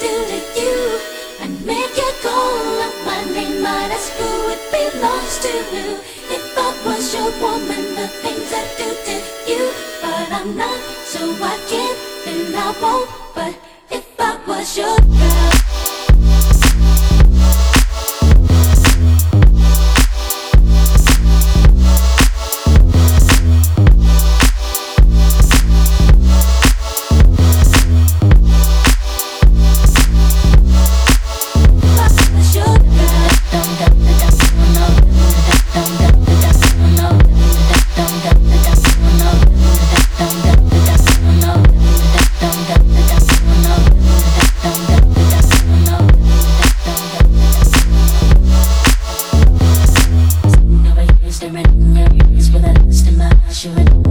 do to you. I make you call up my name, might ask who it belongs to. If I was your woman, the things I do to you, but I'm not, so I can't and I won't. But surrenders with a list of my.